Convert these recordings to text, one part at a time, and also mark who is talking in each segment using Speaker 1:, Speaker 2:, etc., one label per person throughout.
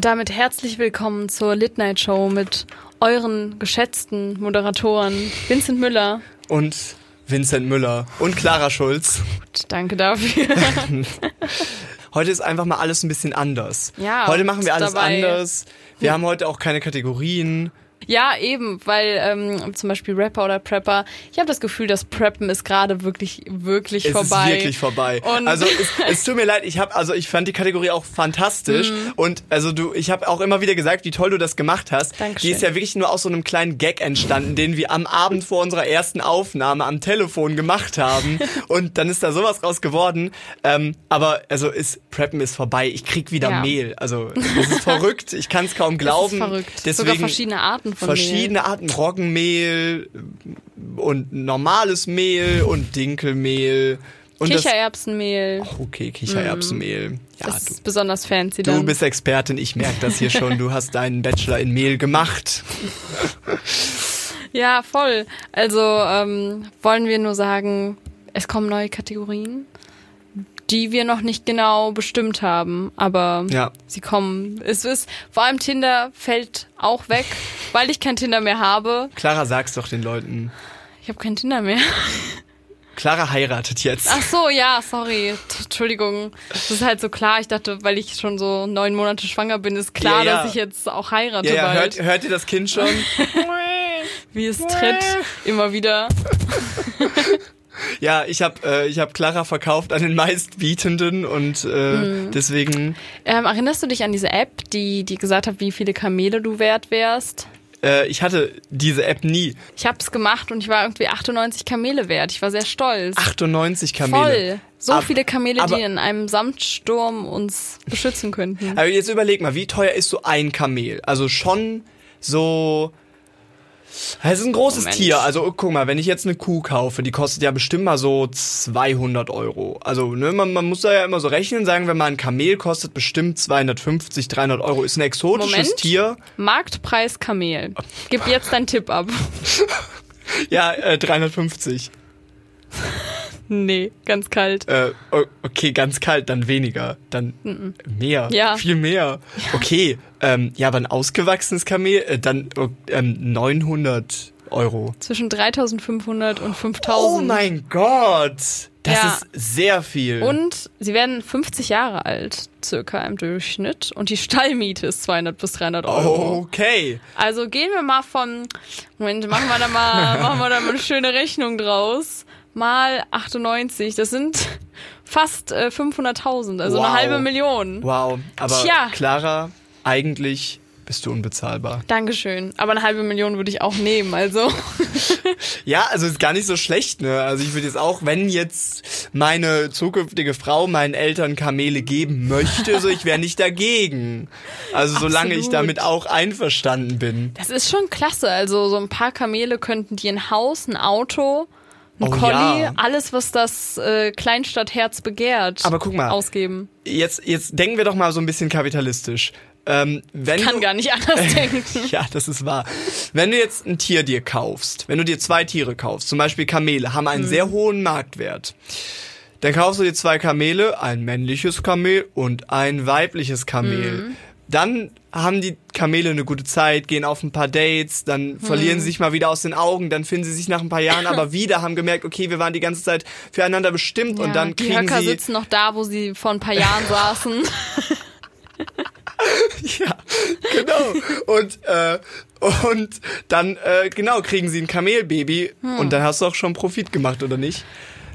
Speaker 1: Und damit herzlich willkommen zur Lit Night Show mit euren geschätzten Moderatoren Vincent Müller.
Speaker 2: Und Vincent Müller und Clara Schulz.
Speaker 1: Gut, danke dafür.
Speaker 2: Heute ist einfach mal alles ein bisschen anders.
Speaker 1: Ja,
Speaker 2: heute machen wir alles anders. Wir haben heute auch keine Kategorien.
Speaker 1: Ja, eben, weil ähm, zum Beispiel Rapper oder Prepper, ich habe das Gefühl, das Preppen ist gerade wirklich, wirklich
Speaker 2: Es
Speaker 1: vorbei.
Speaker 2: ist wirklich vorbei.
Speaker 1: Und-
Speaker 2: also es, es tut mir leid, ich habe also ich fand die Kategorie auch fantastisch
Speaker 1: Mhm.
Speaker 2: und also du ich habe auch immer wieder gesagt, wie toll du das gemacht hast.
Speaker 1: Dankeschön.
Speaker 2: Die ist ja wirklich nur aus so einem kleinen Gag entstanden, den wir am Abend vor unserer ersten Aufnahme am Telefon gemacht haben und dann ist da sowas raus geworden. Ähm, aber also ist Preppen ist vorbei. Ich krieg wieder
Speaker 1: Ja.
Speaker 2: Mehl. Also es ist verrückt. Ich kann es kaum glauben.
Speaker 1: Das ist verrückt.
Speaker 2: Deswegen
Speaker 1: Sogar verschiedene Arten von
Speaker 2: verschiedene Arten Roggenmehl und normales Mehl und Dinkelmehl. Und
Speaker 1: Mehl.
Speaker 2: das,
Speaker 1: Kichererbsenmehl.
Speaker 2: okay, Kichererbsenmehl. Ja,
Speaker 1: das
Speaker 2: du,
Speaker 1: ist besonders fancy
Speaker 2: du
Speaker 1: dann.
Speaker 2: bist Expertin, ich merke das hier schon. Du hast deinen Bachelor in Mehl gemacht.
Speaker 1: Ja, voll. Also ähm, wollen wir nur sagen, es kommen neue Kategorien, die wir noch nicht genau bestimmt haben, aber
Speaker 2: Ja.
Speaker 1: sie kommen. Es ist vor allem Tinder fällt auch weg, weil ich kein Tinder mehr habe.
Speaker 2: Clara, sag's doch den Leuten.
Speaker 1: Ich habe kein Tinder mehr.
Speaker 2: Clara heiratet jetzt.
Speaker 1: Ach so, ja, sorry. Entschuldigung. Das ist halt so klar. Ich dachte, weil ich schon so neun Monate schwanger bin, ist klar,
Speaker 2: Ja, ja.
Speaker 1: dass ich jetzt auch heirate
Speaker 2: ja, ja,
Speaker 1: bald.
Speaker 2: hört, hört ihr das Kind schon?
Speaker 1: Wie es tritt. Immer wieder.
Speaker 2: ja, ich habe äh, ich hab Clara verkauft an den meistbietenden und äh,
Speaker 1: Mhm.
Speaker 2: deswegen
Speaker 1: Ähm, erinnerst du dich an diese App, die, die gesagt hat, wie viele Kamele du wert wärst?
Speaker 2: äh, ich hatte diese App nie.
Speaker 1: Ich habe es gemacht und ich war irgendwie 98 Kamele wert. Ich war sehr stolz.
Speaker 2: 98 Kamele.
Speaker 1: Voll. So
Speaker 2: Ab-
Speaker 1: viele Kamele,
Speaker 2: aber-
Speaker 1: die in einem Samtsturm uns beschützen könnten.
Speaker 2: Aber jetzt überleg mal, wie teuer ist so ein Kamel? Also schon so. Es ist ein großes
Speaker 1: Moment.
Speaker 2: Tier. Also guck mal, wenn ich jetzt eine Kuh kaufe, die kostet ja bestimmt mal so 200 Euro. Also ne, man, man muss da ja immer so rechnen, sagen wir mal, ein Kamel kostet bestimmt 250, 300 Euro. Ist ein exotisches
Speaker 1: Moment.
Speaker 2: Tier.
Speaker 1: Marktpreis Kamel. Gib jetzt deinen Tipp ab.
Speaker 2: Ja, äh, 350.
Speaker 1: Nee, ganz kalt.
Speaker 2: Äh, okay, ganz kalt, dann weniger. Dann mehr.
Speaker 1: Ja.
Speaker 2: Viel mehr. Okay, ähm, ja, aber ein ausgewachsenes Kamel, äh, dann ähm, 900 Euro.
Speaker 1: Zwischen 3500 und 5000.
Speaker 2: Oh mein Gott! Das
Speaker 1: Ja.
Speaker 2: ist sehr viel.
Speaker 1: Und sie werden 50 Jahre alt, circa im Durchschnitt. Und die Stallmiete ist 200 bis 300 Euro.
Speaker 2: Okay.
Speaker 1: Also gehen wir mal von, Moment, machen wir da mal, machen wir da mal eine schöne Rechnung draus. Mal 98, das sind fast äh, 500.000, also
Speaker 2: Wow.
Speaker 1: eine halbe Million.
Speaker 2: Wow. Aber
Speaker 1: Tja.
Speaker 2: Clara, eigentlich bist du unbezahlbar.
Speaker 1: Dankeschön. Aber eine halbe Million würde ich auch nehmen, also.
Speaker 2: Ja, also ist gar nicht so schlecht, ne? Also ich würde jetzt auch, wenn jetzt meine zukünftige Frau meinen Eltern Kamele geben möchte, so ich wäre nicht dagegen. Also solange ich
Speaker 1: Absolut.
Speaker 2: damit auch einverstanden bin.
Speaker 1: Das ist schon klasse. Also so ein paar Kamele könnten dir ein Haus, ein Auto, ein
Speaker 2: Oh
Speaker 1: Collie,
Speaker 2: ja.
Speaker 1: alles, was das äh, Kleinstadtherz begehrt,
Speaker 2: Aber guck mal.
Speaker 1: ausgeben.
Speaker 2: Jetzt, jetzt denken wir doch mal so ein bisschen kapitalistisch. Ähm, wenn
Speaker 1: Kann
Speaker 2: du,
Speaker 1: gar nicht anders denken.
Speaker 2: Ja, das ist wahr. Wenn du jetzt ein Tier dir kaufst, wenn du dir zwei Tiere kaufst, zum Beispiel Kamele, haben einen sehr hohen Marktwert. Dann kaufst du dir zwei Kamele, ein männliches Kamel und ein weibliches Kamel. Dann haben die Kamele eine gute Zeit, gehen auf ein paar Dates, dann verlieren sie sich mal wieder aus den Augen, dann finden sie sich nach ein paar Jahren aber wieder, haben gemerkt, okay, wir waren die ganze Zeit füreinander bestimmt und
Speaker 1: Ja,
Speaker 2: dann
Speaker 1: die
Speaker 2: kriegen
Speaker 1: Höcker
Speaker 2: sie
Speaker 1: sitzen noch da, wo sie vor ein paar Jahren saßen.
Speaker 2: Ja, genau. Und, äh, und dann, äh, genau, kriegen sie ein Kamelbaby
Speaker 1: Hm.
Speaker 2: und dann hast du auch schon Profit gemacht, oder nicht?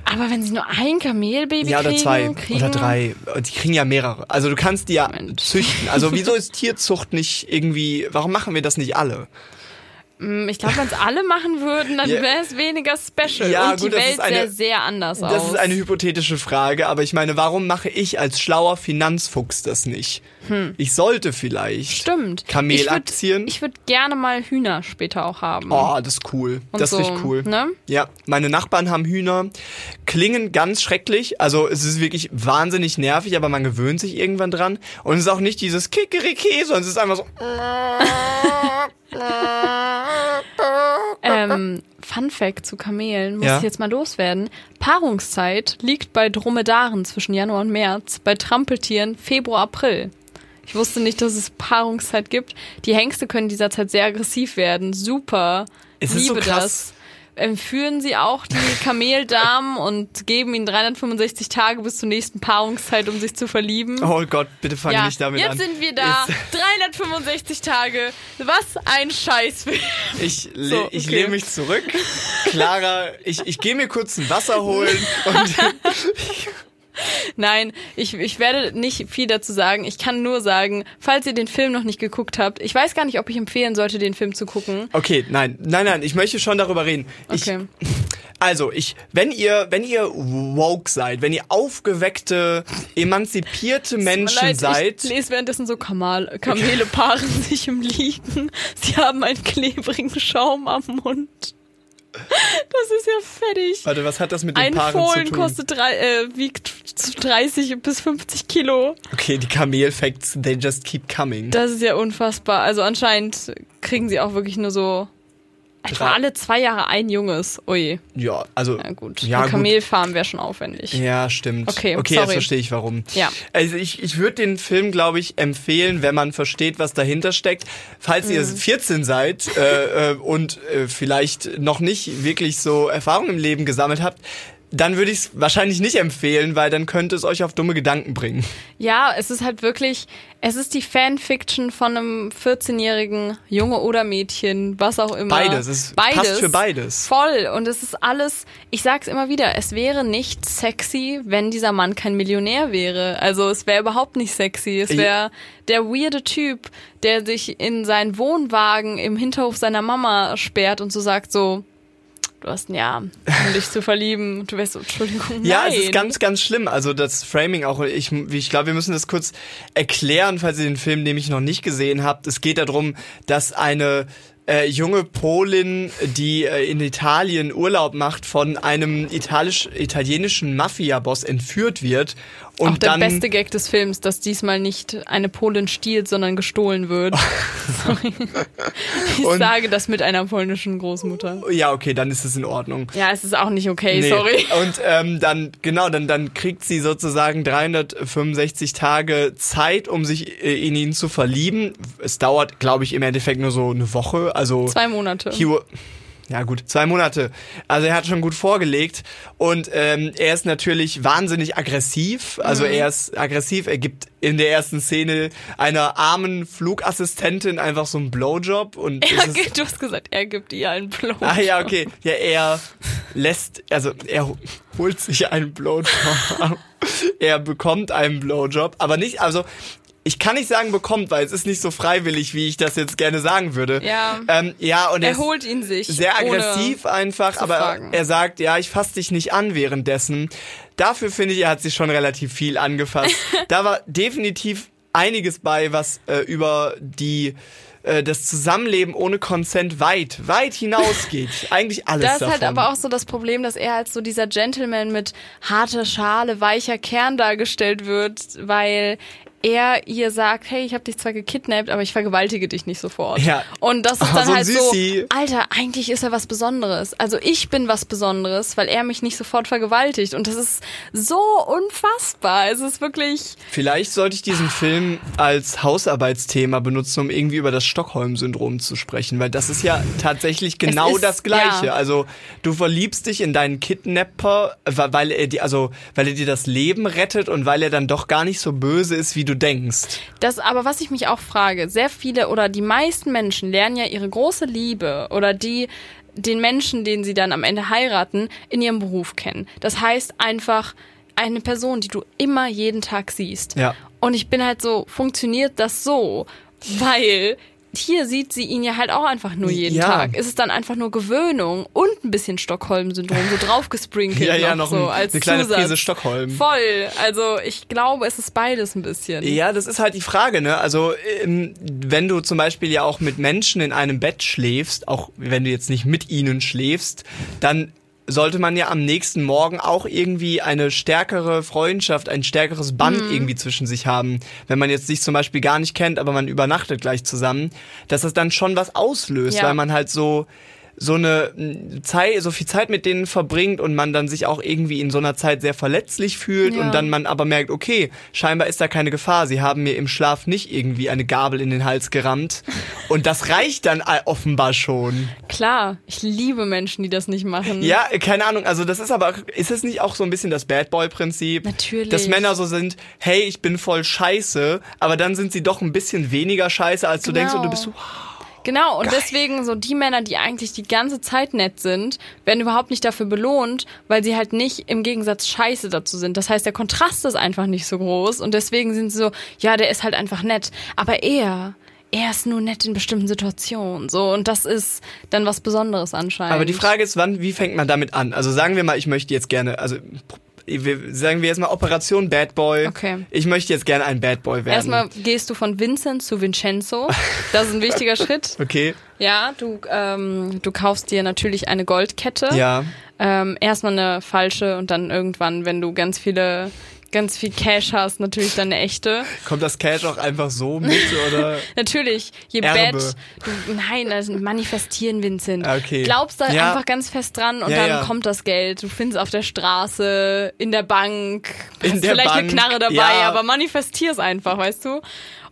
Speaker 1: Aber wenn sie nur ein Kamelbaby
Speaker 2: Ja, oder
Speaker 1: kriegen,
Speaker 2: zwei
Speaker 1: kriegen
Speaker 2: oder drei. Die kriegen ja mehrere. Also du kannst die ja
Speaker 1: Moment.
Speaker 2: züchten. Also wieso ist Tierzucht nicht irgendwie, warum machen wir das nicht alle?
Speaker 1: Mm, Ich glaube, wenn es alle machen würden, dann wäre es weniger special
Speaker 2: Ja,
Speaker 1: und
Speaker 2: gut,
Speaker 1: die
Speaker 2: das
Speaker 1: Welt
Speaker 2: ist eine-
Speaker 1: sähe sehr anders aus.
Speaker 2: Das ist eine hypothetische Frage, aber ich meine, warum mache ich als schlauer Finanzfuchs das nicht? Ich sollte vielleicht.
Speaker 1: Hm. Stimmt.
Speaker 2: Kamelaktien?
Speaker 1: Ich würde würd gerne mal Hühner später auch haben.
Speaker 2: Oh, das ist cool.
Speaker 1: Und
Speaker 2: das ist
Speaker 1: so,
Speaker 2: richtig cool.
Speaker 1: ne?
Speaker 2: Ja, meine Nachbarn haben Hühner. Klingen ganz schrecklich. Also es ist wirklich wahnsinnig nervig, aber man gewöhnt sich irgendwann dran. Und es ist auch nicht dieses Kikeriki, sondern es ist einfach so.
Speaker 1: Ähm, Fun Fact zu Kamelen, muss
Speaker 2: Ja.
Speaker 1: ich jetzt mal loswerden. Paarungszeit liegt bei Dromedaren zwischen Januar und März, bei Trampeltieren Februar, April. Ich wusste nicht, dass es Paarungszeit gibt. Die Hengste können dieser Zeit sehr aggressiv werden. Super.
Speaker 2: Es ist so
Speaker 1: Liebe
Speaker 2: krass.
Speaker 1: das. Entführen sie auch die Kameldamen und geben ihnen 365 Tage bis zur nächsten Paarungszeit, um sich zu verlieben.
Speaker 2: Oh Gott, bitte fang
Speaker 1: ja,
Speaker 2: nicht damit
Speaker 1: jetzt
Speaker 2: an.
Speaker 1: sind wir da.
Speaker 2: Ist-
Speaker 1: 365 Tage. Was ein Scheißfilm.
Speaker 2: Ich, le
Speaker 1: So,
Speaker 2: ich
Speaker 1: okay.
Speaker 2: lehne mich zurück. Clara, ich, ich gehe mir kurz ein Wasser holen und
Speaker 1: Nein, ich, ich werde nicht viel dazu sagen. Ich kann nur sagen, falls ihr den Film noch nicht geguckt habt, ich weiß gar nicht, ob ich empfehlen sollte, den Film zu gucken.
Speaker 2: Okay, nein, nein, nein, ich möchte schon darüber reden.
Speaker 1: Okay.
Speaker 2: Ich, also, ich, wenn ihr, wenn ihr woke seid, wenn ihr aufgeweckte, emanzipierte Menschen
Speaker 1: Leid,
Speaker 2: seid,
Speaker 1: Ich lese währenddessen so Kamal, Kamele paaren sich im Liegen. Sie haben einen klebrigen Schaum am Mund. Das ist ja fettig.
Speaker 2: warte, was hat das mit den
Speaker 1: Ein
Speaker 2: Paaren
Speaker 1: Fohlen
Speaker 2: zu tun?
Speaker 1: kostet drei, äh, wiegt 30 bis 50 Kilo.
Speaker 2: Okay, die Kamel-Facts, they just keep coming.
Speaker 1: Das ist ja unfassbar. Also anscheinend kriegen sie auch wirklich nur so etwa alle zwei Jahre ein Junges. Ui,
Speaker 2: ja, also,
Speaker 1: na gut.
Speaker 2: Ja,
Speaker 1: Eine
Speaker 2: gut.
Speaker 1: Kamelfarm wäre schon aufwendig.
Speaker 2: Ja, stimmt.
Speaker 1: Okay,
Speaker 2: okay jetzt
Speaker 1: sorry.
Speaker 2: verstehe ich warum.
Speaker 1: Ja.
Speaker 2: Also ich, ich würde den Film, glaube ich, empfehlen, wenn man versteht, was dahinter steckt. Falls ihr
Speaker 1: Mhm.
Speaker 2: 14 seid äh, äh, und äh, vielleicht noch nicht wirklich so Erfahrung im Leben gesammelt habt, dann würde ich es wahrscheinlich nicht empfehlen, weil dann könnte es euch auf dumme Gedanken bringen.
Speaker 1: Ja, es ist halt wirklich, es ist die Fanfiction von einem 14-jährigen Junge oder Mädchen, was auch immer.
Speaker 2: Beides, es passt für beides.
Speaker 1: Voll. Und es ist alles, ich sag's immer wieder, es wäre nicht sexy, wenn dieser Mann kein Millionär wäre. Also es wäre überhaupt nicht sexy. Es wäre der weirde Typ, der sich in seinen Wohnwagen im Hinterhof seiner Mama sperrt und so sagt so, du hast ein Jahr, um dich zu verlieben. Du wärst so, Entschuldigung,
Speaker 2: Ja,
Speaker 1: nein.
Speaker 2: es ist ganz, ganz schlimm. Also das Framing auch, ich, ich glaube, wir müssen das kurz erklären, falls ihr den Film nämlich noch nicht gesehen habt. Es geht darum, dass eine äh, junge Polin, die äh, in Italien Urlaub macht, von einem italisch, italienischen Mafia-Boss entführt wird. Und
Speaker 1: Auch der
Speaker 2: dann,
Speaker 1: beste Gag des Films, dass diesmal nicht eine Polin stiehlt, sondern gestohlen wird. Sorry. Ich
Speaker 2: Und-
Speaker 1: sage das mit einer polnischen Großmutter.
Speaker 2: Ja, okay, dann ist es in Ordnung.
Speaker 1: Ja, es ist auch nicht okay,
Speaker 2: Nee.
Speaker 1: sorry.
Speaker 2: Und ähm, dann, genau, dann, dann kriegt sie sozusagen 365 Tage Zeit, um sich äh, in ihn zu verlieben. Es dauert, glaube ich, im Endeffekt nur so eine Woche. Also
Speaker 1: Zwei Monate.
Speaker 2: He ja gut, zwei Monate. Also er hat schon gut vorgelegt und ähm, er ist natürlich wahnsinnig aggressiv. Also
Speaker 1: Mhm.
Speaker 2: er ist aggressiv. Er gibt in der ersten Szene einer armen Flugassistentin einfach so einen Blowjob und
Speaker 1: Er gibt, du hast gesagt, er gibt ihr einen Blow.
Speaker 2: Ah ja, okay. Ja, er lässt, also er ho- holt sich einen Blowjob. er bekommt einen Blowjob, aber nicht, also ich kann nicht sagen bekommt, weil es ist nicht so freiwillig, wie ich das jetzt gerne sagen würde.
Speaker 1: Ja.
Speaker 2: Ähm, ja, und er,
Speaker 1: Er holt ihn sich.
Speaker 2: sehr aggressiv einfach, aber
Speaker 1: fragen.
Speaker 2: er sagt, ja, ich fass dich nicht an währenddessen. Dafür finde ich, er hat sich schon relativ viel angefasst. da war definitiv einiges bei, was äh, über die äh, das Zusammenleben ohne Consent weit, weit hinausgeht. Eigentlich alles
Speaker 1: Das ist halt aber auch so das Problem, dass er als so dieser Gentleman mit harter Schale, weicher Kern dargestellt wird, weil er ihr sagt, hey, ich habe dich zwar gekidnappt, aber ich vergewaltige dich nicht sofort.
Speaker 2: Ja.
Speaker 1: Und das ist
Speaker 2: Oh,
Speaker 1: dann
Speaker 2: so ein
Speaker 1: halt
Speaker 2: Süßi.
Speaker 1: so, Alter, eigentlich ist er was Besonderes. Also ich bin was Besonderes, weil er mich nicht sofort vergewaltigt. Und das ist so unfassbar. Es ist wirklich,
Speaker 2: Vielleicht sollte ich diesen Film als Hausarbeitsthema benutzen, um irgendwie über das Stockholm-Syndrom zu sprechen, weil das ist ja tatsächlich genau
Speaker 1: ist-
Speaker 2: das Gleiche.
Speaker 1: ja.
Speaker 2: Also du verliebst dich in deinen Kidnapper, weil er dir, also weil er dir das Leben rettet und weil er dann doch gar nicht so böse ist, wie du denkst.
Speaker 1: Das, aber was ich mich auch frage, sehr viele oder die meisten Menschen lernen ja ihre große Liebe oder die den Menschen, den sie dann am Ende heiraten, in ihrem Beruf kennen. Das heißt einfach eine Person, die du immer jeden Tag siehst.
Speaker 2: Ja.
Speaker 1: Und ich bin halt so, funktioniert das so? Weil hier sieht sie ihn ja halt auch einfach nur jeden
Speaker 2: Ja.
Speaker 1: Tag. Ist es dann einfach nur Gewöhnung und ein bisschen Stockholm-Syndrom so draufgesprinkelt
Speaker 2: Ja, ja,
Speaker 1: noch,
Speaker 2: noch
Speaker 1: so
Speaker 2: ein-
Speaker 1: als
Speaker 2: eine kleine
Speaker 1: Zusatz.
Speaker 2: Prise Stockholm.
Speaker 1: Voll. Also ich glaube, es ist beides ein bisschen.
Speaker 2: Ja, das ist halt die Frage, ne? Also, ähm, wenn du zum Beispiel ja auch mit Menschen in einem Bett schläfst, auch wenn du jetzt nicht mit ihnen schläfst, dann sollte man ja am nächsten Morgen auch irgendwie eine stärkere Freundschaft, ein stärkeres Band irgendwie zwischen sich haben. Wenn man jetzt sich zum Beispiel gar nicht kennt, aber man übernachtet gleich zusammen, dass das dann schon was auslöst,
Speaker 1: Ja.
Speaker 2: weil man halt so, so eine mh, Zeit, so viel Zeit mit denen verbringt und man dann sich auch irgendwie in so einer Zeit sehr verletzlich fühlt
Speaker 1: Ja.
Speaker 2: und dann man aber merkt, okay, scheinbar ist da keine Gefahr. Sie haben mir im Schlaf nicht irgendwie eine Gabel in den Hals gerammt und das reicht dann äh, offenbar schon.
Speaker 1: Klar, ich liebe Menschen, die das nicht machen.
Speaker 2: Ja, keine Ahnung, also das ist aber, ist es nicht auch so ein bisschen das Bad Boy-Prinzip?
Speaker 1: Natürlich.
Speaker 2: Dass Männer so sind, hey, ich bin voll scheiße, aber dann sind sie doch ein bisschen weniger scheiße, als du
Speaker 1: Genau.
Speaker 2: denkst und du bist so,
Speaker 1: Genau, und deswegen so die Männer, die eigentlich die ganze Zeit nett sind, werden überhaupt nicht dafür belohnt, weil sie halt nicht im Gegensatz scheiße dazu sind. Das heißt, der Kontrast ist einfach nicht so groß und deswegen sind sie so, ja, der ist halt einfach nett. Aber er, er ist nur nett in bestimmten Situationen. So, und das ist dann was Besonderes anscheinend.
Speaker 2: Aber die Frage ist, wann, wie fängt man damit an? Also sagen wir mal, ich möchte jetzt gerne, also sagen wir jetzt mal Operation Bad Boy.
Speaker 1: Okay.
Speaker 2: Ich möchte jetzt gerne ein Bad Boy werden.
Speaker 1: Erstmal gehst du von Vincent zu Vincenzo. Das ist ein wichtiger Schritt.
Speaker 2: Okay.
Speaker 1: Ja, du, ähm, du kaufst dir natürlich eine Goldkette.
Speaker 2: Ja.
Speaker 1: Ähm, erstmal eine falsche und dann irgendwann, wenn du ganz viele, ganz viel Cash hast, natürlich dann eine echte.
Speaker 2: Kommt das Cash auch einfach so mit oder?
Speaker 1: Natürlich, je
Speaker 2: Erbe.
Speaker 1: Bett, du, nein, also manifestieren, Vincent.
Speaker 2: Ah, okay.
Speaker 1: Glaubst da
Speaker 2: Ja.
Speaker 1: einfach ganz fest dran und
Speaker 2: Ja,
Speaker 1: dann kommt das Geld. Du findest auf der Straße, in der Bank,
Speaker 2: In
Speaker 1: hast
Speaker 2: der
Speaker 1: vielleicht eine
Speaker 2: Bank,
Speaker 1: Knarre dabei, aber manifestier's einfach, weißt du?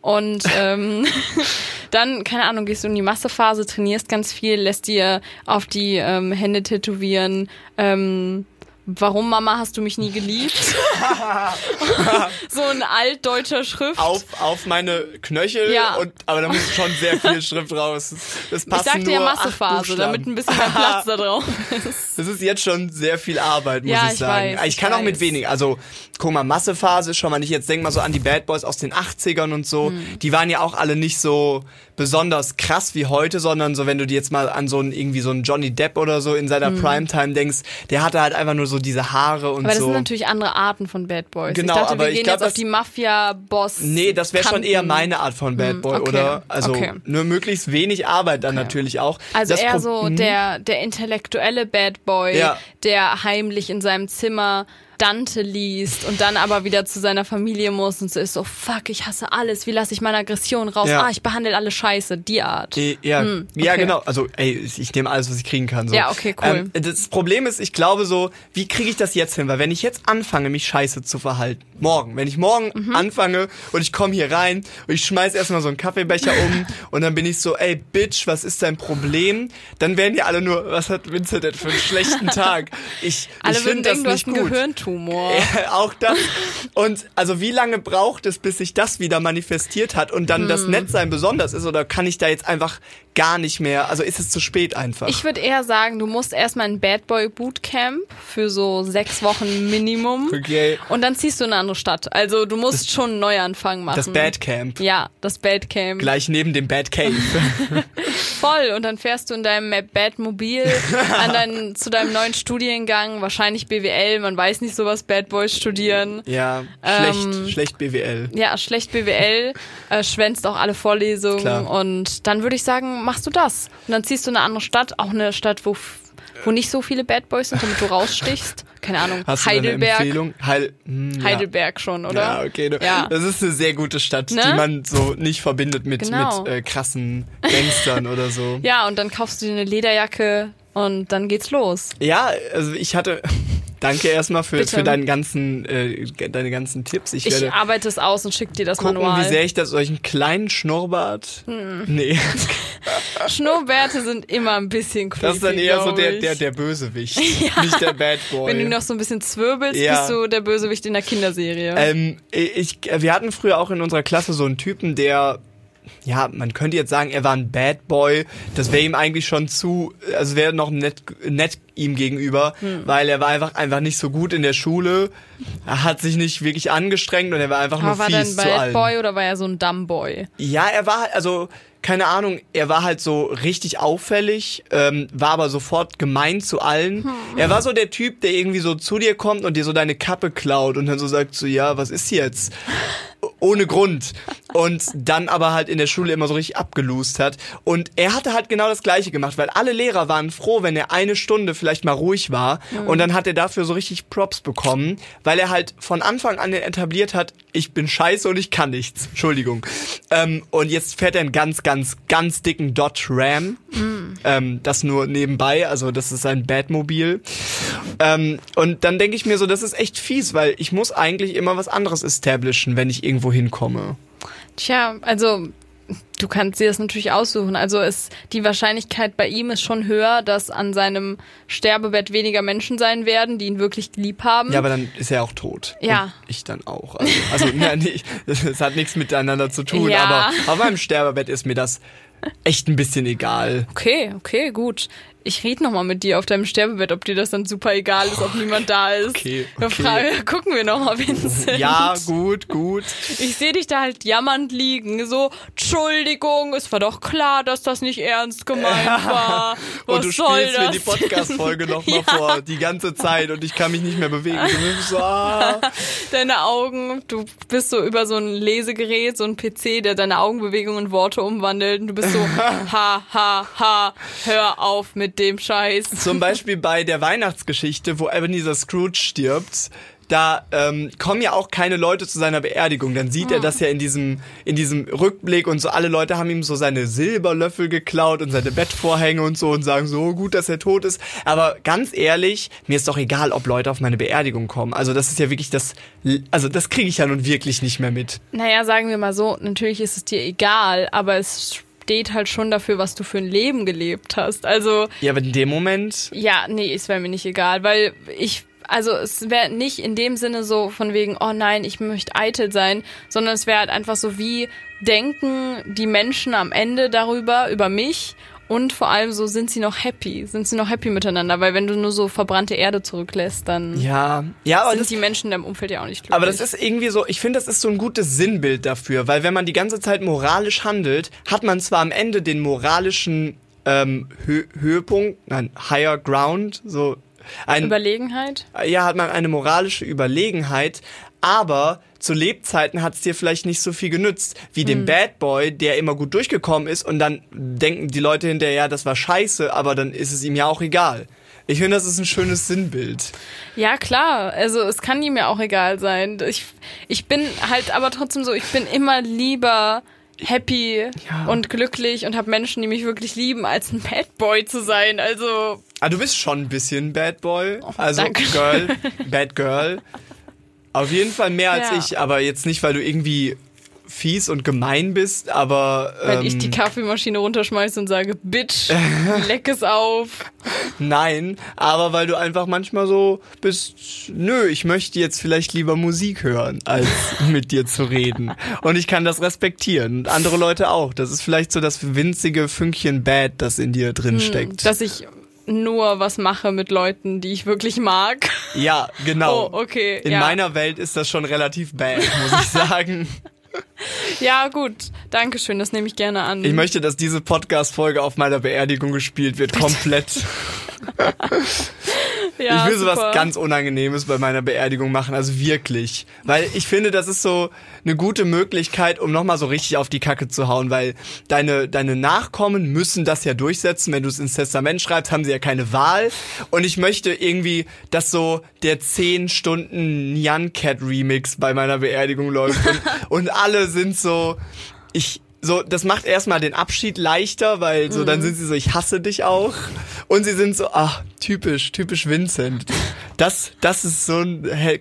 Speaker 1: Und ähm, dann, keine Ahnung, gehst du in die Massephase, trainierst ganz viel, lässt dir auf die ähm, Hände tätowieren. Ähm, Warum, Mama, hast du mich nie geliebt? so ein altdeutscher Schrift.
Speaker 2: Auf, auf meine Knöchel
Speaker 1: Ja.
Speaker 2: und aber da muss schon sehr viel Schrift raus. Das, das
Speaker 1: ich sagte ja Massephase, damit ein bisschen mehr Platz da drauf ist.
Speaker 2: Das ist jetzt schon sehr viel Arbeit, muss
Speaker 1: Ja,
Speaker 2: ich
Speaker 1: ich
Speaker 2: sagen.
Speaker 1: weiß,
Speaker 2: ich
Speaker 1: ich
Speaker 2: kann auch mit
Speaker 1: weiß.
Speaker 2: wenig. Also, guck mal, Massephase schon mal nicht. Jetzt denk mal so an die Bad Boys aus den 80ern und so.
Speaker 1: Hm.
Speaker 2: Die waren ja auch alle nicht so besonders krass wie heute, sondern so, wenn du dir jetzt mal an so einen, irgendwie so einen Johnny Depp oder so in seiner Primetime denkst, der hatte halt einfach nur so diese Haare und
Speaker 1: Hm. Aber das
Speaker 2: so.
Speaker 1: sind natürlich andere Arten von Bad Boys.
Speaker 2: Genau,
Speaker 1: ich dachte,
Speaker 2: aber
Speaker 1: wir
Speaker 2: ich
Speaker 1: gehen
Speaker 2: glaub,
Speaker 1: jetzt auf die Mafia-Boss.
Speaker 2: Nee, das wäre schon eher meine Art von Bad Boy,
Speaker 1: okay,
Speaker 2: oder? Also
Speaker 1: okay.
Speaker 2: nur möglichst wenig Arbeit dann natürlich auch.
Speaker 1: Also
Speaker 2: Das
Speaker 1: eher so
Speaker 2: Mhm.
Speaker 1: der, der intellektuelle Bad Boy,
Speaker 2: Ja.
Speaker 1: der heimlich in seinem Zimmer Dante liest und dann aber wieder zu seiner Familie muss und so ist so, fuck, ich hasse alles, wie lasse ich meine Aggression raus?
Speaker 2: Ja.
Speaker 1: Ah, ich behandle alle scheiße, die Art.
Speaker 2: Eh, Ja,
Speaker 1: Hm,
Speaker 2: ja,
Speaker 1: okay.
Speaker 2: genau. Also, ey, ich nehme alles, was ich kriegen kann. So.
Speaker 1: Ja, okay, cool.
Speaker 2: Ähm, das Problem ist, ich glaube so, wie kriege ich das jetzt hin? Weil wenn ich jetzt anfange, mich scheiße zu verhalten, morgen, wenn ich morgen
Speaker 1: Mhm.
Speaker 2: anfange und ich komme hier rein und ich schmeiß erstmal so einen Kaffeebecher um und dann bin ich so, ey, Bitch, was ist dein Problem? Dann werden die alle nur, was hat Vincent denn für einen schlechten Tag? Ich,
Speaker 1: alle
Speaker 2: ich
Speaker 1: würden
Speaker 2: finde das
Speaker 1: denken,
Speaker 2: nicht gut. Ja, auch das. Und also wie lange braucht es, bis sich das wieder manifestiert hat und dann
Speaker 1: Hm.
Speaker 2: das Nettsein besonders ist? Oder kann ich da jetzt einfach gar nicht mehr? Also ist es zu spät einfach?
Speaker 1: Ich würde eher sagen, du musst erstmal ein Bad Boy Bootcamp für so sechs Wochen Minimum.
Speaker 2: Okay.
Speaker 1: Und dann ziehst du in eine andere Stadt. Also du musst schon einen Neuanfang machen.
Speaker 2: das Bad Camp.
Speaker 1: Ja, das Bad Camp.
Speaker 2: Gleich neben dem Bad Cave.
Speaker 1: Voll. Und dann fährst du in deinem Bad Mobil an dein, zu deinem neuen Studiengang, wahrscheinlich BWL, man weiß nicht so, was Bad Boys studieren.
Speaker 2: ja,
Speaker 1: Ähm,
Speaker 2: schlecht, schlecht BWL.
Speaker 1: Ja, schlecht BWL, äh, schwänzt auch alle Vorlesungen
Speaker 2: Klar.
Speaker 1: und dann würde ich sagen, machst du das. Und dann ziehst du in eine andere Stadt, auch eine Stadt, wo, wo nicht so viele Bad Boys sind, damit du rausstichst. Keine Ahnung,
Speaker 2: Hast du da eine
Speaker 1: Heidelberg.
Speaker 2: Empfehlung? Heil, hm, ja.
Speaker 1: Heidelberg schon, oder?
Speaker 2: Ja, okay. Du,
Speaker 1: Ja.
Speaker 2: Das ist eine sehr gute Stadt,
Speaker 1: Ne?
Speaker 2: die man so nicht verbindet mit,
Speaker 1: Genau.
Speaker 2: mit äh, krassen Gangstern oder so.
Speaker 1: Ja, und dann kaufst du dir eine Lederjacke und dann geht's los.
Speaker 2: Ja, also ich hatte. Danke erstmal für,
Speaker 1: Bitte.
Speaker 2: für deinen ganzen, äh, deine ganzen Tipps. Ich,
Speaker 1: Ich
Speaker 2: werde
Speaker 1: arbeite es aus und schick dir das
Speaker 2: gucken,
Speaker 1: Manual.
Speaker 2: wie sehr ich das solchen kleinen Schnurrbart.
Speaker 1: Hm.
Speaker 2: Nee,
Speaker 1: Schnurrbärte sind immer ein bisschen creepy,
Speaker 2: das ist dann eher so der,
Speaker 1: ich.
Speaker 2: der, der Bösewicht, nicht der Bad Boy.
Speaker 1: Wenn du noch so ein bisschen zwirbelst,
Speaker 2: Ja.
Speaker 1: bist du der Bösewicht in der Kinderserie.
Speaker 2: Ähm, ich, wir hatten früher auch in unserer Klasse so einen Typen, der, ja, man könnte jetzt sagen, er war ein Bad Boy. Das wäre ihm eigentlich schon zu, also wäre noch nett, nett ihm gegenüber,
Speaker 1: Hm.
Speaker 2: weil er war einfach, einfach nicht so gut in der Schule. Er hat sich nicht wirklich angestrengt und er war einfach
Speaker 1: Aber
Speaker 2: nur
Speaker 1: war der ein
Speaker 2: fies zu
Speaker 1: Bad
Speaker 2: allen.
Speaker 1: Boy oder war er so ein Dumb Boy?
Speaker 2: Ja, er war halt, also, keine Ahnung, er war halt so richtig auffällig, ähm, war aber sofort gemein zu allen. Er war so der Typ, der irgendwie so zu dir kommt und dir so deine Kappe klaut und dann so sagt so, ja, was ist jetzt? Ohne Grund. Und dann aber halt in der Schule immer so richtig abgelust hat. Und er hatte halt genau das Gleiche gemacht, weil alle Lehrer waren froh, wenn er eine Stunde vielleicht mal ruhig war. Mhm. Und dann hat er dafür so richtig Props bekommen, weil er halt von Anfang an etabliert hat, ich bin scheiße und ich kann nichts. Entschuldigung. Ähm, und jetzt fährt er einen ganz, ganz, ganz dicken Dodge Ram. Mhm. Ähm, das nur nebenbei, also das ist ein Batmobil. Ähm, und dann denke ich mir so, das ist echt fies, weil ich muss eigentlich immer was anderes establishen, wenn ich irgendwo hinkomme.
Speaker 1: Tja, also du kannst dir das natürlich aussuchen. Also ist die Wahrscheinlichkeit bei ihm ist schon höher, dass an seinem Sterbebett weniger Menschen sein werden, die ihn wirklich lieb haben.
Speaker 2: Ja, aber dann ist er auch tot.
Speaker 1: Ja.
Speaker 2: Und ich dann auch. Also, also ja, nee, das hat nichts miteinander zu tun. Ja. Aber auf meinem Sterbebett ist mir das echt ein bisschen egal.
Speaker 1: Okay, okay, gut ich rede nochmal mit dir auf deinem Sterbebett, ob dir das dann super egal ist, ob niemand da ist.
Speaker 2: Okay, okay.
Speaker 1: Frage, gucken wir nochmal, Vincent.
Speaker 2: Ja, gut, gut.
Speaker 1: Ich sehe dich da halt jammernd liegen, so, Entschuldigung, es war doch klar, dass das nicht ernst gemeint war. Was
Speaker 2: und du
Speaker 1: soll
Speaker 2: spielst
Speaker 1: das?
Speaker 2: mir die Podcast-Folge nochmal ja. vor, die ganze Zeit und ich kann mich nicht mehr bewegen. So, ah.
Speaker 1: Deine Augen, du bist so über so ein Lesegerät, so ein PC, der deine Augenbewegungen in Worte umwandelt und du bist so, ha, ha, ha, hör auf mit dem Scheiß.
Speaker 2: Zum Beispiel bei der Weihnachtsgeschichte, wo Ebenezer Scrooge stirbt, da ähm, kommen ja auch keine Leute zu seiner Beerdigung. Dann sieht er das ja in diesem, in diesem Rückblick und so alle Leute haben ihm so seine Silberlöffel geklaut und seine Bettvorhänge und so und sagen so gut, dass er tot ist. Aber ganz ehrlich, mir ist doch egal, ob Leute auf meine Beerdigung kommen. Also das ist ja wirklich das, also das kriege ich ja nun wirklich nicht mehr mit.
Speaker 1: Naja, sagen wir mal so, natürlich ist es dir egal, aber es steht halt schon dafür, was du für ein Leben gelebt hast. Also.
Speaker 2: Ja, aber in dem Moment.
Speaker 1: Ja, nee, es wäre mir nicht egal, weil ich also es wäre nicht in dem Sinne so von wegen, oh nein, ich möchte eitel sein, sondern es wäre halt einfach so, wie denken die Menschen am Ende darüber, über mich und vor allem so, sind sie noch happy? Sind sie noch happy miteinander? Weil wenn du nur so verbrannte Erde zurücklässt, dann
Speaker 2: ja, ja, aber
Speaker 1: sind
Speaker 2: das,
Speaker 1: die Menschen in deinem Umfeld ja auch nicht glücklich.
Speaker 2: Aber das ist irgendwie so, ich finde, das ist so ein gutes Sinnbild dafür, weil wenn man die ganze Zeit moralisch handelt, hat man zwar am Ende den moralischen ähm, Hö Höhepunkt, nein, Higher Ground, so
Speaker 1: ein, Überlegenheit?
Speaker 2: Ja, hat man eine moralische Überlegenheit, aber zu Lebzeiten hat es dir vielleicht nicht so viel genützt, wie dem mhm. Bad Boy, der immer gut durchgekommen ist und dann denken die Leute hinterher, ja, das war scheiße, aber dann ist es ihm ja auch egal. Ich finde, das ist ein schönes Sinnbild.
Speaker 1: Ja, klar. Also es kann ihm ja auch egal sein. Ich, ich bin halt aber trotzdem so, ich bin immer lieber happy ja. und glücklich und habe Menschen, die mich wirklich lieben, als ein Bad Boy zu sein. Also.
Speaker 2: Ah, du bist schon ein bisschen Bad Boy. Oh, also danke. Girl, Bad Girl. Auf jeden Fall mehr als ja. ich, aber jetzt nicht, weil du irgendwie fies und gemein bist, aber.
Speaker 1: Ähm, Wenn ich die ähm, Kaffeemaschine runterschmeiße und sage, Bitch, leck es auf.
Speaker 2: Nein, aber weil du einfach manchmal so bist, nö, ich möchte jetzt vielleicht lieber Musik hören, als mit dir zu reden. Und ich kann das respektieren. Und andere Leute auch. Das ist vielleicht so das winzige Fünkchen Bad, das in dir drin hm, steckt.
Speaker 1: Dass ich nur was mache mit Leuten, die ich wirklich mag.
Speaker 2: Ja, genau.
Speaker 1: Oh, okay.
Speaker 2: In
Speaker 1: ja.
Speaker 2: meiner Welt ist das schon relativ bad, muss ich sagen.
Speaker 1: Ja, gut. Dankeschön, das nehme ich gerne an.
Speaker 2: Ich möchte, dass diese Podcast-Folge auf meiner Beerdigung gespielt wird, komplett. Ja, ich will super. sowas ganz Unangenehmes bei meiner Beerdigung machen, also wirklich. Weil ich finde, das ist so eine gute Möglichkeit, um nochmal so richtig auf die Kacke zu hauen, weil deine, deine Nachkommen müssen das ja durchsetzen. Wenn du es ins Testament schreibst, haben sie ja keine Wahl. Und ich möchte irgendwie, dass so der 10 Stunden Nyan Cat Remix bei meiner Beerdigung läuft und, und alle sind so, ich, so, das macht erstmal den Abschied leichter, weil so, mhm. dann sind sie so, ich hasse dich auch. Und sie sind so, ach, typisch, typisch Vincent. Das, das ist so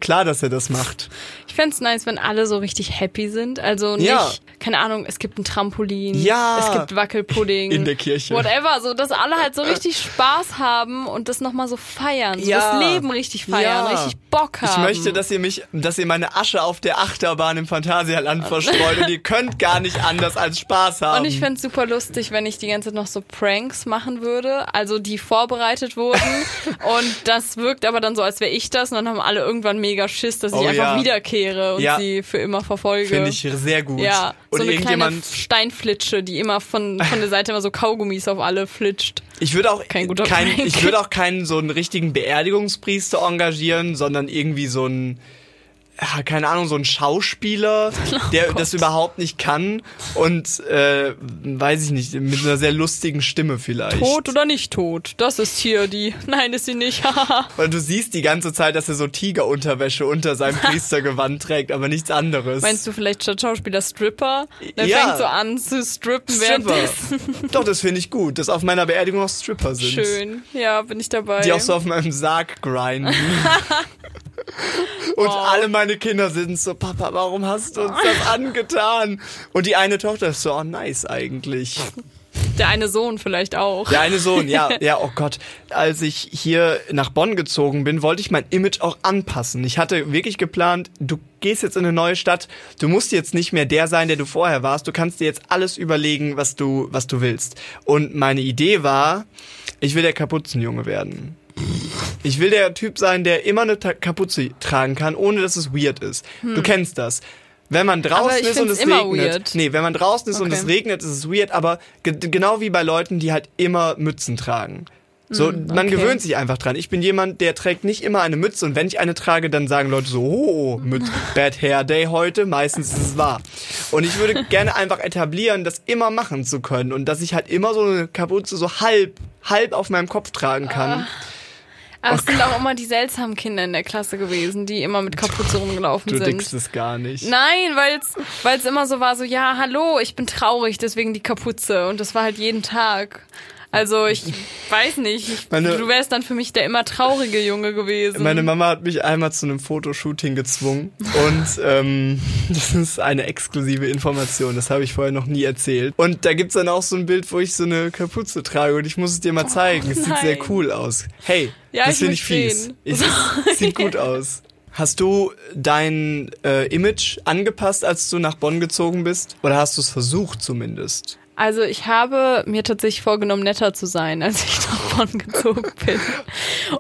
Speaker 2: klar, dass er das macht.
Speaker 1: Ich fände nice, wenn alle so richtig happy sind. Also nicht, ja. Keine Ahnung, es gibt ein Trampolin, ja. es gibt Wackelpudding.
Speaker 2: In der Kirche.
Speaker 1: Whatever, so, dass alle halt so richtig Spaß haben und das nochmal so feiern. So ja. das Leben richtig feiern, ja. richtig Bock haben.
Speaker 2: Ich möchte, dass ihr mich, dass ihr meine Asche auf der Achterbahn im Phantasialand verstreut und ihr könnt gar nicht anders als Spaß haben.
Speaker 1: Und ich fände super lustig, wenn ich die ganze Zeit noch so Pranks machen würde, also die vorbereitet wurden und das wirkt aber dann so, als wäre ich das und dann haben alle irgendwann mega Schiss, dass ich oh, einfach wiederkehre kehre und ja. sie für immer verfolge.
Speaker 2: Finde ich sehr gut.
Speaker 1: Ja, und so eine kleine Steinflitsche, die immer von, von der Seite immer so Kaugummis auf alle flitscht.
Speaker 2: Ich würde auch kein guter kein, ich würde auch keinen so einen richtigen Beerdigungspriester engagieren, sondern irgendwie so einen ja, keine Ahnung, so ein Schauspieler, der
Speaker 1: Oh
Speaker 2: das überhaupt nicht kann und äh, weiß ich nicht, mit einer sehr lustigen Stimme vielleicht.
Speaker 1: Tot oder nicht tot? Das ist hier die. Nein, ist sie nicht.
Speaker 2: Weil du siehst die ganze Zeit, dass er so Tigerunterwäsche unter seinem Priestergewand trägt, aber nichts anderes.
Speaker 1: Meinst du vielleicht statt Schauspieler Stripper? Der
Speaker 2: Ja.
Speaker 1: fängt so an zu strippen
Speaker 2: Stripper.
Speaker 1: währenddessen.
Speaker 2: Doch, das finde ich gut, dass auf meiner Beerdigung noch Stripper sind.
Speaker 1: Schön. Ja, bin ich dabei.
Speaker 2: Die auch so auf meinem Sarg grinden. Und
Speaker 1: Wow.
Speaker 2: alle meine Kinder sind so, Papa, warum hast du uns das angetan? Und die eine Tochter ist so, oh nice eigentlich.
Speaker 1: Der eine Sohn vielleicht auch.
Speaker 2: Der eine Sohn, ja, ja, oh Gott. Als ich hier nach Bonn gezogen bin, wollte ich mein Image auch anpassen. Ich hatte wirklich geplant, du gehst jetzt in eine neue Stadt, du musst jetzt nicht mehr der sein, der du vorher warst. Du kannst dir jetzt alles überlegen, was du, was du willst. Und meine Idee war, ich will der Kapuzenjunge werden. Ich will der Typ sein, der immer eine Ta- Kapuze tragen kann, ohne dass es weird ist. Du kennst das. Wenn man
Speaker 1: Hm.
Speaker 2: Draußen ist und es regnet.
Speaker 1: weird.
Speaker 2: Nee, wenn man draußen ist und
Speaker 1: Okay.
Speaker 2: es regnet, ist es weird, aber ge genau wie bei Leuten, die halt immer Mützen tragen. So, man
Speaker 1: Hm, okay.
Speaker 2: gewöhnt sich einfach dran. Ich bin jemand, der trägt nicht immer eine Mütze und wenn ich eine trage, dann sagen Leute so, oh, mit Bad Hair Day heute, meistens ist es wahr. Und ich würde gerne einfach etablieren, das immer machen zu können und dass ich halt immer so eine Kapuze so halb, halb auf meinem Kopf tragen kann.
Speaker 1: Aber es sind auch immer die seltsamen Kinder in der Klasse gewesen, die immer mit Kapuze rumgelaufen
Speaker 2: Du
Speaker 1: sind.
Speaker 2: dickst es gar nicht.
Speaker 1: Nein, weil es immer so war, so, ja, hallo, ich bin traurig, deswegen die Kapuze. Und das war halt jeden Tag. Also ich weiß nicht, ich,
Speaker 2: Meine-
Speaker 1: du wärst dann für mich der immer traurige Junge gewesen.
Speaker 2: Meine Mama hat mich einmal zu einem Fotoshooting gezwungen und ähm, das ist eine exklusive Information, das habe ich vorher noch nie erzählt. Und da gibt's dann auch so ein Bild, wo ich so eine Kapuze trage und ich muss es dir mal zeigen. Es sieht sehr cool aus. Hey,
Speaker 1: Ja,
Speaker 2: das finde ich fies. Ich, es sieht gut aus. Hast du dein äh, Image angepasst, als du nach Bonn gezogen bist? Oder hast du es versucht zumindest?
Speaker 1: Also ich habe mir tatsächlich vorgenommen, netter zu sein, als ich nach Bonn gezogen bin.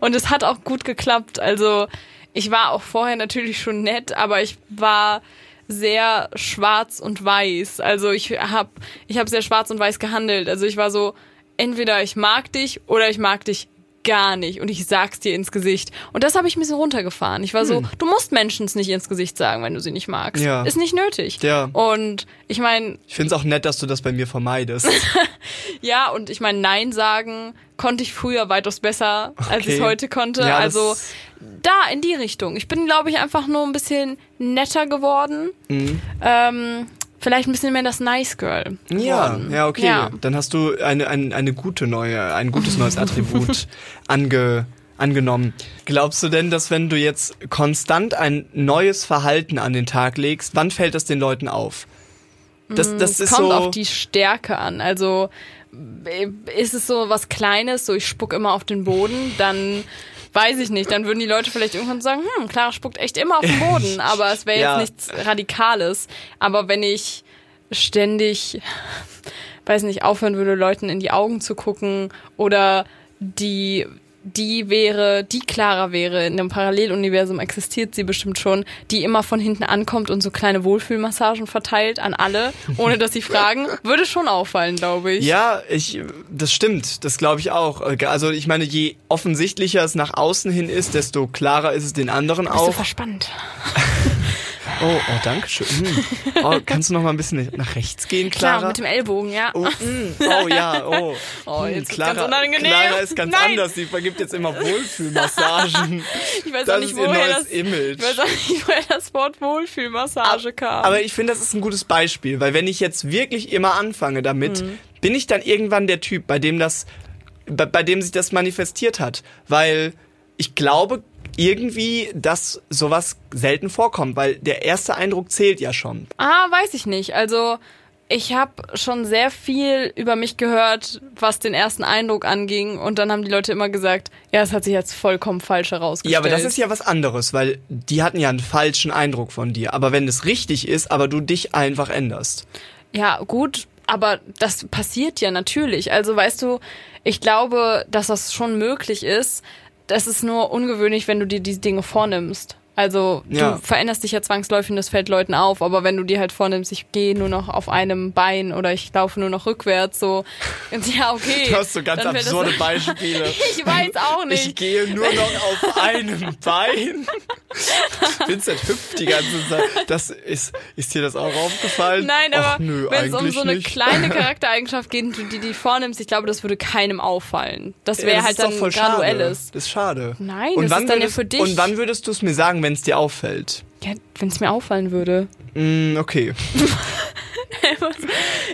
Speaker 1: Und es hat auch gut geklappt. Also ich war auch vorher natürlich schon nett, aber ich war sehr schwarz und weiß. Also ich habe ich hab sehr schwarz und weiß gehandelt. Also ich war so, entweder ich mag dich oder ich mag dich gar nicht und ich sag's dir ins Gesicht. Und das habe ich ein bisschen runtergefahren. Ich war so, du musst Menschen es nicht ins Gesicht sagen, wenn du sie nicht magst.
Speaker 2: Ja.
Speaker 1: Ist nicht nötig.
Speaker 2: Ja.
Speaker 1: Und ich meine,
Speaker 2: Ich finde es auch nett, dass du das bei mir vermeidest.
Speaker 1: ja, und ich meine, Nein sagen konnte ich früher weitaus besser, als ich
Speaker 2: Okay.
Speaker 1: heute konnte.
Speaker 2: Ja,
Speaker 1: also da in die Richtung. Ich bin, glaube ich, einfach nur ein bisschen netter geworden.
Speaker 2: Mhm.
Speaker 1: Ähm, vielleicht ein bisschen mehr das Nice Girl.
Speaker 2: Ja, ja, okay.
Speaker 1: Ja.
Speaker 2: Dann hast du eine, eine, eine gute neue, ein gutes neues Attribut ange, angenommen. Glaubst du denn, dass wenn du jetzt konstant ein neues Verhalten an den Tag legst, wann fällt das den Leuten auf? Das, das
Speaker 1: Es kommt
Speaker 2: so.
Speaker 1: auf die Stärke an. Also äh, ist es so was Kleines, so ich spuck immer auf den Boden, dann weiß ich nicht, dann würden die Leute vielleicht irgendwann sagen, hm, Clara spuckt echt immer auf den Boden, aber es wäre
Speaker 2: Ja.
Speaker 1: jetzt nichts Radikales. Aber wenn ich ständig, weiß nicht, aufhören würde, Leuten in die Augen zu gucken oder die die wäre, die Clara wäre, in einem Paralleluniversum existiert sie bestimmt schon, die immer von hinten ankommt und so kleine Wohlfühlmassagen verteilt an alle, ohne dass sie fragen, würde schon auffallen, glaube ich.
Speaker 2: Ja, ich, das stimmt. Das glaube ich auch. Also ich meine, je offensichtlicher es nach außen hin ist, desto klarer ist es den anderen
Speaker 1: Bist du
Speaker 2: auch.
Speaker 1: verspannt?
Speaker 2: Oh, oh, danke schön. Hm. Oh, kannst du noch mal ein bisschen nach rechts gehen, Clara?
Speaker 1: Klar, mit dem Ellbogen, ja.
Speaker 2: Oh, mm, oh ja, oh.
Speaker 1: Oh,
Speaker 2: Hm,
Speaker 1: jetzt ist
Speaker 2: Clara,
Speaker 1: ganz unangenehm.
Speaker 2: Clara ist ganz
Speaker 1: Nein.
Speaker 2: anders. Sie vergibt jetzt immer Wohlfühlmassagen.
Speaker 1: Ich weiß
Speaker 2: das
Speaker 1: auch nicht, woher das,
Speaker 2: Image.
Speaker 1: ich weiß auch nicht, woher das Wort Wohlfühlmassage kam.
Speaker 2: Aber ich finde, das ist ein gutes Beispiel, weil wenn ich jetzt wirklich immer anfange damit,
Speaker 1: Mhm.
Speaker 2: bin ich dann irgendwann der Typ, bei dem das, bei, bei dem sich das manifestiert hat. Weil ich glaube irgendwie, dass sowas selten vorkommt, weil der erste Eindruck zählt ja schon.
Speaker 1: Ah, weiß ich nicht. Also ich habe schon sehr viel über mich gehört, was den ersten Eindruck anging. Und dann haben die Leute immer gesagt, ja, es hat sich jetzt vollkommen falsch herausgestellt.
Speaker 2: Ja, aber das ist ja was anderes, weil die hatten ja einen falschen Eindruck von dir. Aber wenn es richtig ist, aber du dich einfach änderst.
Speaker 1: Ja, gut, aber das passiert ja natürlich. Also weißt du, ich glaube, dass das schon möglich ist. Das ist nur ungewöhnlich, wenn du dir diese Dinge vornimmst. Also du
Speaker 2: Ja.
Speaker 1: veränderst dich ja zwangsläufig und das fällt Leuten auf, aber wenn du dir halt vornimmst, ich gehe nur noch auf einem Bein oder ich laufe nur noch rückwärts, so ja okay.
Speaker 2: Du hast so ganz
Speaker 1: das-
Speaker 2: absurde Beispiele.
Speaker 1: Ich weiß auch
Speaker 2: Ich
Speaker 1: nicht.
Speaker 2: gehe nur noch auf einem Bein. Vincent hüpft die ganze Zeit. Das ist, ist dir das auch aufgefallen?
Speaker 1: Nein, aber wenn es um so eine
Speaker 2: nicht.
Speaker 1: kleine Charaktereigenschaft geht, die die vornimmst, ich glaube, das würde keinem auffallen. Das
Speaker 2: Ja,
Speaker 1: wäre
Speaker 2: das
Speaker 1: halt dann graduelles.
Speaker 2: Schade. Das ist schade.
Speaker 1: Nein,
Speaker 2: und
Speaker 1: das ist dann ja für dich.
Speaker 2: Und wann würdest du es mir sagen, wenn es dir auffällt?
Speaker 1: Ja, wenn es mir auffallen würde.
Speaker 2: Mm, okay.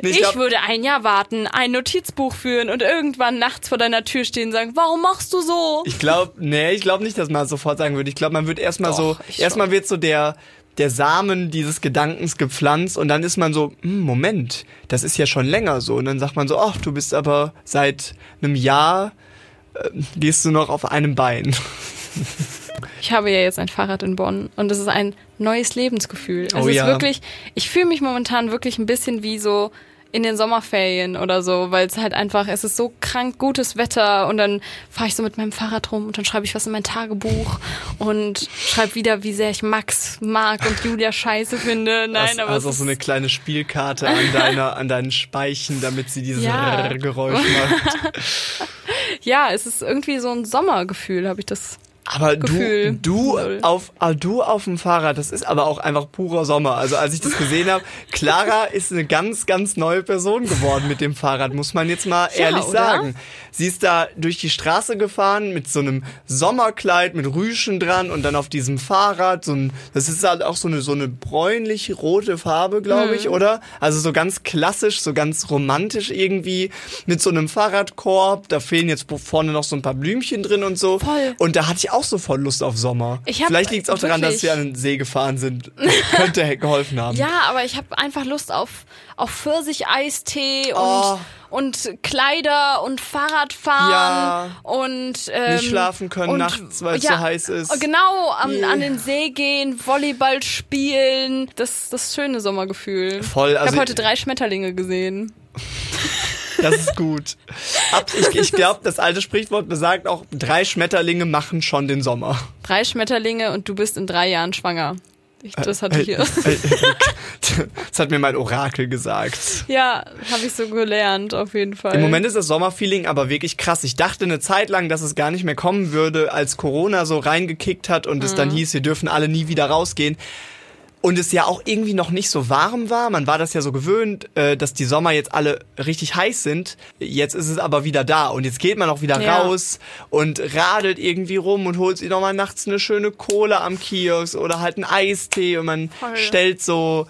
Speaker 2: Nee,
Speaker 1: ich
Speaker 2: glaub-
Speaker 1: würde ein Jahr warten, ein Notizbuch führen und irgendwann nachts vor deiner Tür stehen und sagen, warum machst du so?
Speaker 2: Ich glaube, nee, ich glaube nicht, dass man sofort sagen würde. Ich glaube, man wird erstmal so,
Speaker 1: ich
Speaker 2: erstmal wird so der, der Samen dieses Gedankens gepflanzt und dann ist man so, hm, Moment, das ist ja schon länger so. Und dann sagt man so, ach, du bist aber seit einem Jahr, äh, gehst du noch auf einem Bein.
Speaker 1: Ich habe ja jetzt ein Fahrrad in Bonn und es ist ein neues Lebensgefühl. Es
Speaker 2: Oh
Speaker 1: ist
Speaker 2: ja.
Speaker 1: wirklich, ich fühle mich momentan wirklich ein bisschen wie so in den Sommerferien oder so, weil es halt einfach, es ist so krank gutes Wetter und dann fahre ich so mit meinem Fahrrad rum und dann schreibe ich was in mein Tagebuch und schreibe wieder, wie sehr ich Max mag und Julia scheiße finde. Nein,
Speaker 2: Hast
Speaker 1: aber
Speaker 2: also so eine kleine Spielkarte an deiner, an deinen Speichen, damit sie dieses
Speaker 1: Ja.
Speaker 2: Geräusch macht.
Speaker 1: ja, es ist irgendwie so ein Sommergefühl, habe ich das.
Speaker 2: Aber
Speaker 1: Gefühl.
Speaker 2: du, du auf, ah, du auf dem Fahrrad, das ist aber auch einfach purer Sommer. Also als ich das gesehen habe, Clara ist eine ganz, ganz neue Person geworden mit dem Fahrrad, muss man jetzt mal
Speaker 1: Ja,
Speaker 2: ehrlich
Speaker 1: oder?
Speaker 2: sagen. Sie ist da durch die Straße gefahren mit so einem Sommerkleid mit Rüschen dran und dann auf diesem Fahrrad so ein, das ist halt auch so eine so eine bräunlich rote Farbe, glaube
Speaker 1: Mhm.
Speaker 2: ich, oder? Also so ganz klassisch, so ganz romantisch irgendwie mit so einem Fahrradkorb. Da fehlen jetzt vorne noch so ein paar Blümchen drin und so.
Speaker 1: Voll.
Speaker 2: Und da hatte ich auch so voll Lust auf Sommer.
Speaker 1: Ich hab-
Speaker 2: Vielleicht liegt es auch daran, dass wir an den See gefahren sind. Könnte geholfen haben.
Speaker 1: Ja, aber ich habe einfach Lust auf, auf Pfirsich-Eistee und,
Speaker 2: Oh.
Speaker 1: und Kleider und Fahrradfahren
Speaker 2: Ja.
Speaker 1: und ähm,
Speaker 2: Nicht schlafen können
Speaker 1: und,
Speaker 2: nachts, weil es so heiß ist.
Speaker 1: Genau, am,
Speaker 2: Yeah.
Speaker 1: an den See gehen, Volleyball spielen. Das das schöne Sommergefühl.
Speaker 2: Voll,
Speaker 1: ich
Speaker 2: also
Speaker 1: habe heute drei Schmetterlinge gesehen.
Speaker 2: Das ist gut. Ab, ich ich glaube, das alte Sprichwort besagt auch, drei Schmetterlinge machen schon den Sommer.
Speaker 1: Drei Schmetterlinge und du bist in drei Jahren schwanger. Ich, das hatte
Speaker 2: Äh,
Speaker 1: ich hier.
Speaker 2: äh, Das hat mir mein Orakel gesagt.
Speaker 1: Ja, habe ich so gelernt, auf jeden Fall.
Speaker 2: Im Moment ist das Sommerfeeling aber wirklich krass. Ich dachte eine Zeit lang, dass es gar nicht mehr kommen würde, als Corona so reingekickt hat und es
Speaker 1: Mhm.
Speaker 2: dann hieß, wir dürfen alle nie wieder rausgehen. Und es ja auch irgendwie noch nicht so warm war. Man war das ja so gewöhnt, äh, dass die Sommer jetzt alle richtig heiß sind. Jetzt ist es aber wieder da. Und jetzt geht man auch wieder
Speaker 1: Ja.
Speaker 2: raus und radelt irgendwie rum und holt sich nochmal nachts eine schöne Cola am Kiosk oder halt einen Eistee und man
Speaker 1: Voll.
Speaker 2: stellt so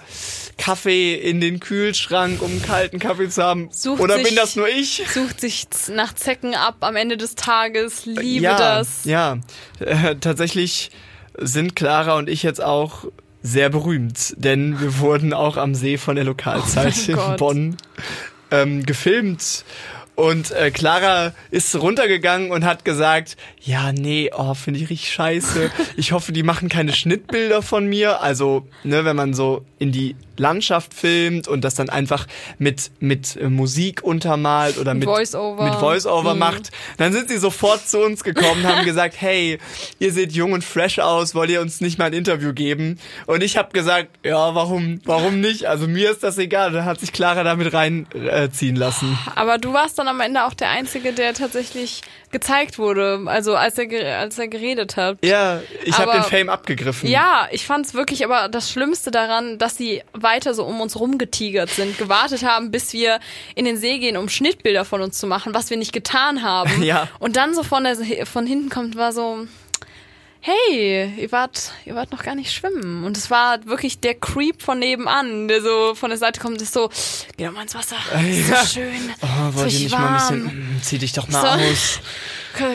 Speaker 2: Kaffee in den Kühlschrank, um einen kalten Kaffee zu haben.
Speaker 1: Sucht
Speaker 2: oder
Speaker 1: sich-
Speaker 2: bin das nur ich?
Speaker 1: Sucht sich nach Zecken ab am Ende des Tages. Liebe
Speaker 2: ja,
Speaker 1: das.
Speaker 2: Ja, äh, tatsächlich sind Clara und ich jetzt auch sehr berühmt, denn wir wurden auch am See von der Lokalzeit
Speaker 1: Oh
Speaker 2: in. Bonn ähm, gefilmt. Und äh, Clara ist runtergegangen und hat gesagt, ja, nee, oh, finde ich richtig scheiße. Ich hoffe, die machen keine Schnittbilder von mir. Also, ne, wenn man so in die Landschaft filmt und das dann einfach mit, mit äh, Musik untermalt oder mit
Speaker 1: Voice-Over.
Speaker 2: mit Voice-Over
Speaker 1: Mhm.
Speaker 2: macht, dann sind sie sofort zu uns gekommen und haben gesagt, hey, ihr seht jung und fresh aus, wollt ihr uns nicht mal ein Interview geben? Und ich habe gesagt, ja, warum, warum nicht? Also mir ist das egal. Da hat sich Clara damit reinziehen äh, lassen.
Speaker 1: Aber du warst dann am Ende auch der Einzige, der tatsächlich gezeigt wurde, also als er, als er geredet hat.
Speaker 2: Ja, ich habe den Fame abgegriffen.
Speaker 1: Ja, ich fand's wirklich aber das Schlimmste daran, dass sie weiter so um uns rumgetigert sind, gewartet haben, bis wir in den See gehen, um Schnittbilder von uns zu machen, was wir nicht getan haben.
Speaker 2: Ja.
Speaker 1: Und dann so von, der, von hinten kommt, war so, hey, ihr wart, ihr wart noch gar nicht schwimmen. Und es war wirklich der Creep von nebenan, der so von der Seite kommt, ist so, geh doch mal ins Wasser, ist
Speaker 2: Ja.
Speaker 1: so schön,
Speaker 2: Oh, wollt ihr nicht mal ein bisschen,
Speaker 1: warm.
Speaker 2: mm, zieh dich doch mal
Speaker 1: So.
Speaker 2: aus.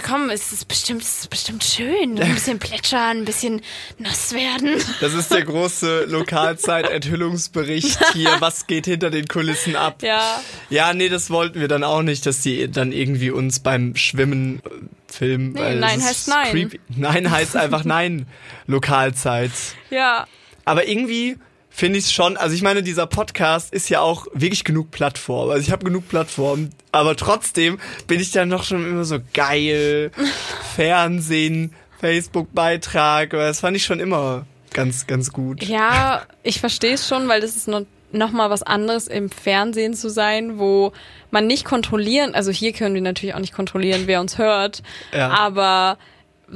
Speaker 1: Komm, es ist bestimmt, es ist bestimmt schön. Ein bisschen plätschern, ein bisschen nass werden.
Speaker 2: Das ist der große Lokalzeit-Enthüllungsbericht hier. Was geht hinter den Kulissen ab?
Speaker 1: Ja.
Speaker 2: Ja, nee, das wollten wir dann auch nicht, dass die dann irgendwie uns beim Schwimmen filmen.
Speaker 1: Nee,
Speaker 2: weil
Speaker 1: nein heißt nein.
Speaker 2: Creepy. Nein heißt einfach nein. Lokalzeit.
Speaker 1: Ja.
Speaker 2: Aber irgendwie finde ich es schon, also ich meine, dieser Podcast ist ja auch wirklich genug Plattform. Also ich habe genug Plattformen, aber trotzdem bin ich dann noch schon immer so geil. Fernsehen, Facebook-Beitrag, das fand ich schon immer ganz, ganz gut.
Speaker 1: Ja, ich verstehe es schon, weil das ist noch, noch mal was anderes im Fernsehen zu sein, wo man nicht kontrollieren, also hier können wir natürlich auch nicht kontrollieren, wer uns hört,
Speaker 2: Ja.
Speaker 1: aber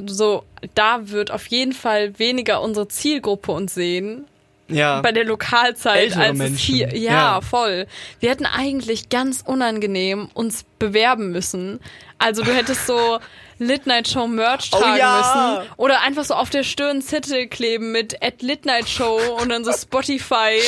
Speaker 1: so, da wird auf jeden Fall weniger unsere Zielgruppe uns sehen.
Speaker 2: Ja.
Speaker 1: Bei der Lokalzeit
Speaker 2: Ältere
Speaker 1: als es
Speaker 2: Menschen.
Speaker 1: hier. Ja,
Speaker 2: Ja.
Speaker 1: voll. Wir hätten eigentlich ganz unangenehm uns bewerben müssen. Also du hättest so Lit Night Show Merch
Speaker 2: Oh
Speaker 1: tragen
Speaker 2: ja.
Speaker 1: müssen. Oder einfach so auf der Stirn Zettel kleben mit at Lit Night Show und dann so Spotify.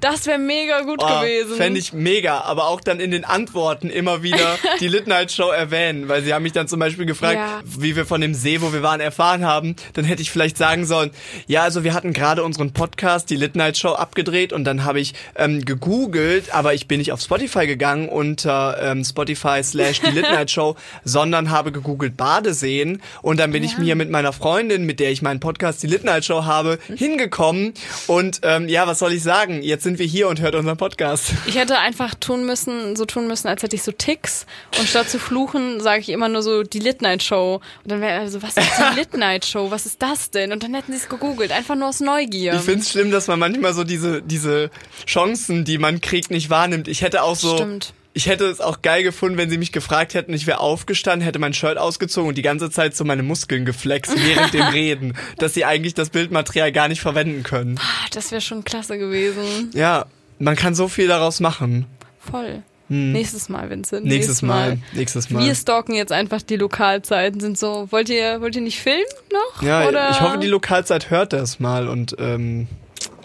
Speaker 1: Das wäre mega gut gewesen.
Speaker 2: Fände Oh, ich mega, aber auch dann in den Antworten immer wieder die Lit Night Show erwähnen, weil sie haben mich dann zum Beispiel gefragt,
Speaker 1: Ja.
Speaker 2: wie wir von dem See, wo wir waren, erfahren haben. Dann hätte ich vielleicht sagen sollen, ja, also wir hatten gerade unseren Podcast, die Lit Night Show, abgedreht und dann habe ich ähm, gegoogelt, aber ich bin nicht auf Spotify gegangen unter ähm, Spotify slash die Lit Night Show, sondern habe gegoogelt Badeseen und dann bin ich mir mit meiner Freundin, mit der ich meinen Podcast, die Lit Night Show habe, hingekommen und ähm, ja, was soll ich sagen? Jetzt sind wir hier und hört unseren Podcast.
Speaker 1: Ich hätte einfach tun müssen, so tun müssen, als hätte ich so Ticks. Und statt zu fluchen, sage ich immer nur so die Lit Night Show. Und dann wäre also, was ist die Lit Night Show? Was ist das denn? Und dann hätten sie es gegoogelt, einfach nur aus Neugier.
Speaker 2: Ich find's schlimm, dass man manchmal so diese, diese Chancen, die man kriegt, nicht wahrnimmt. Ich hätte auch so.
Speaker 1: Stimmt.
Speaker 2: Ich hätte es auch geil gefunden, wenn sie mich gefragt hätten, ich wäre aufgestanden, hätte mein Shirt ausgezogen und die ganze Zeit so meine Muskeln geflext während dem Reden, dass sie eigentlich das Bildmaterial gar nicht verwenden können.
Speaker 1: Ah, das wäre schon klasse gewesen.
Speaker 2: Ja, man kann so viel daraus machen.
Speaker 1: Voll. Nächstes Mal, Vincent.
Speaker 2: Hm. Nächstes Mal. Nächstes Mal.
Speaker 1: Wir stalken jetzt einfach die Lokalzeiten, sind so, wollt ihr, wollt ihr nicht filmen noch?
Speaker 2: Ja,
Speaker 1: Oder?
Speaker 2: ich hoffe, die Lokalzeit hört das mal und ähm,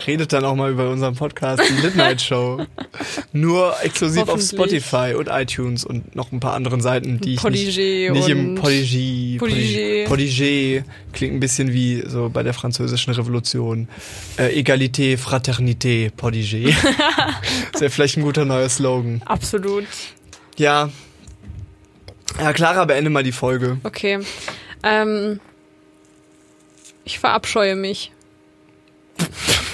Speaker 2: redet dann auch mal über unseren Podcast, die Midnight Show. Nur exklusiv auf. Spotify und iTunes und noch ein paar anderen Seiten, die ich
Speaker 1: Podigé
Speaker 2: nicht, nicht im Podigé,
Speaker 1: Podigé.
Speaker 2: Podigé klingt ein bisschen wie so bei der französischen Revolution. Äh, Egalité, Fraternité, Podigé. das wäre vielleicht ein guter neuer Slogan.
Speaker 1: Absolut.
Speaker 2: Ja. Ja, Clara, beende mal die Folge.
Speaker 1: Okay. Ähm, ich verabscheue mich.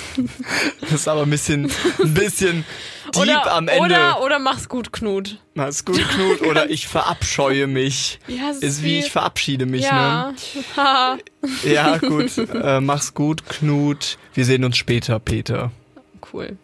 Speaker 2: Das ist aber ein bisschen, ein bisschen deep
Speaker 1: Oder,
Speaker 2: am Ende.
Speaker 1: oder, oder mach's gut, Knut.
Speaker 2: Mach's gut, Knut. Oder ich verabscheue mich.
Speaker 1: Ja, es
Speaker 2: Ist wie ich verabschiede mich,
Speaker 1: Ja.
Speaker 2: Ne? Ja, gut. Äh, mach's gut, Knut. Wir sehen uns später, Peter.
Speaker 1: cool.